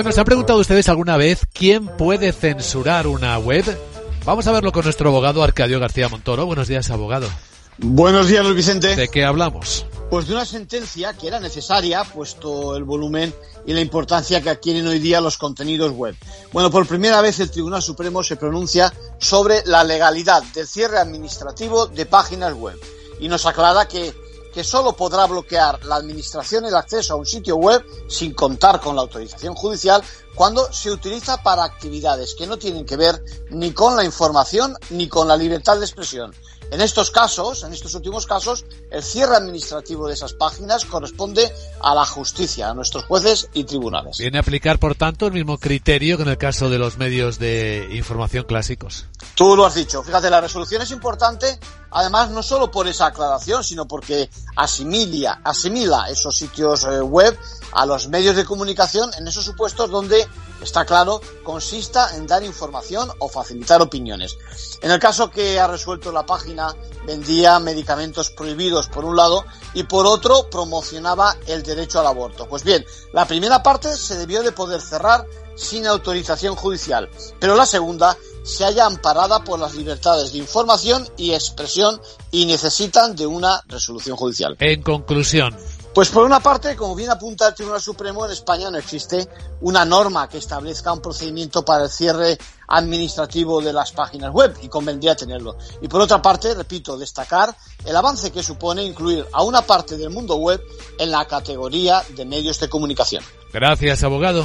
Bueno, ¿se han preguntado ustedes alguna vez quién puede censurar una web? Vamos a verlo con nuestro abogado Arcadio García Montoro. Buenos días, abogado. Buenos días, Luis Vicente. ¿De qué hablamos? Pues de una sentencia que era necesaria, puesto el volumen y la importancia que adquieren hoy día los contenidos web. Bueno, por primera vez el Tribunal Supremo se pronuncia sobre la legalidad del cierre administrativo de páginas web y nos aclara que, que solo podrá bloquear la administración el acceso a un sitio web sin contar con la autorización judicial cuando se utiliza para actividades que no tienen que ver ni con la información ni con la libertad de expresión. En estos casos, en estos últimos casos, el cierre administrativo de esas páginas corresponde a la justicia, a nuestros jueces y tribunales. Viene a aplicar, por tanto, el mismo criterio que en el caso de los medios de información clásicos. Tú lo has dicho. Fíjate, la resolución es importante, además, no solo por esa aclaración, sino porque asimila, asimila esos sitios eh, web a los medios de comunicación en esos supuestos donde está claro, consista en dar información o facilitar opiniones. En el caso que ha resuelto la página, vendía medicamentos prohibidos por un lado y por otro promocionaba el derecho al aborto. Pues bien, la primera parte se debió de poder cerrar sin autorización judicial, pero la segunda se halla amparada por las libertades de información y expresión y necesitan de una resolución judicial. En conclusión, pues por una parte, como bien apunta el Tribunal Supremo, en España no existe una norma que establezca un procedimiento para el cierre administrativo de las páginas web y convendría tenerlo. Y por otra parte, repito, destacar el avance que supone incluir a una parte del mundo web en la categoría de medios de comunicación. Gracias, abogado.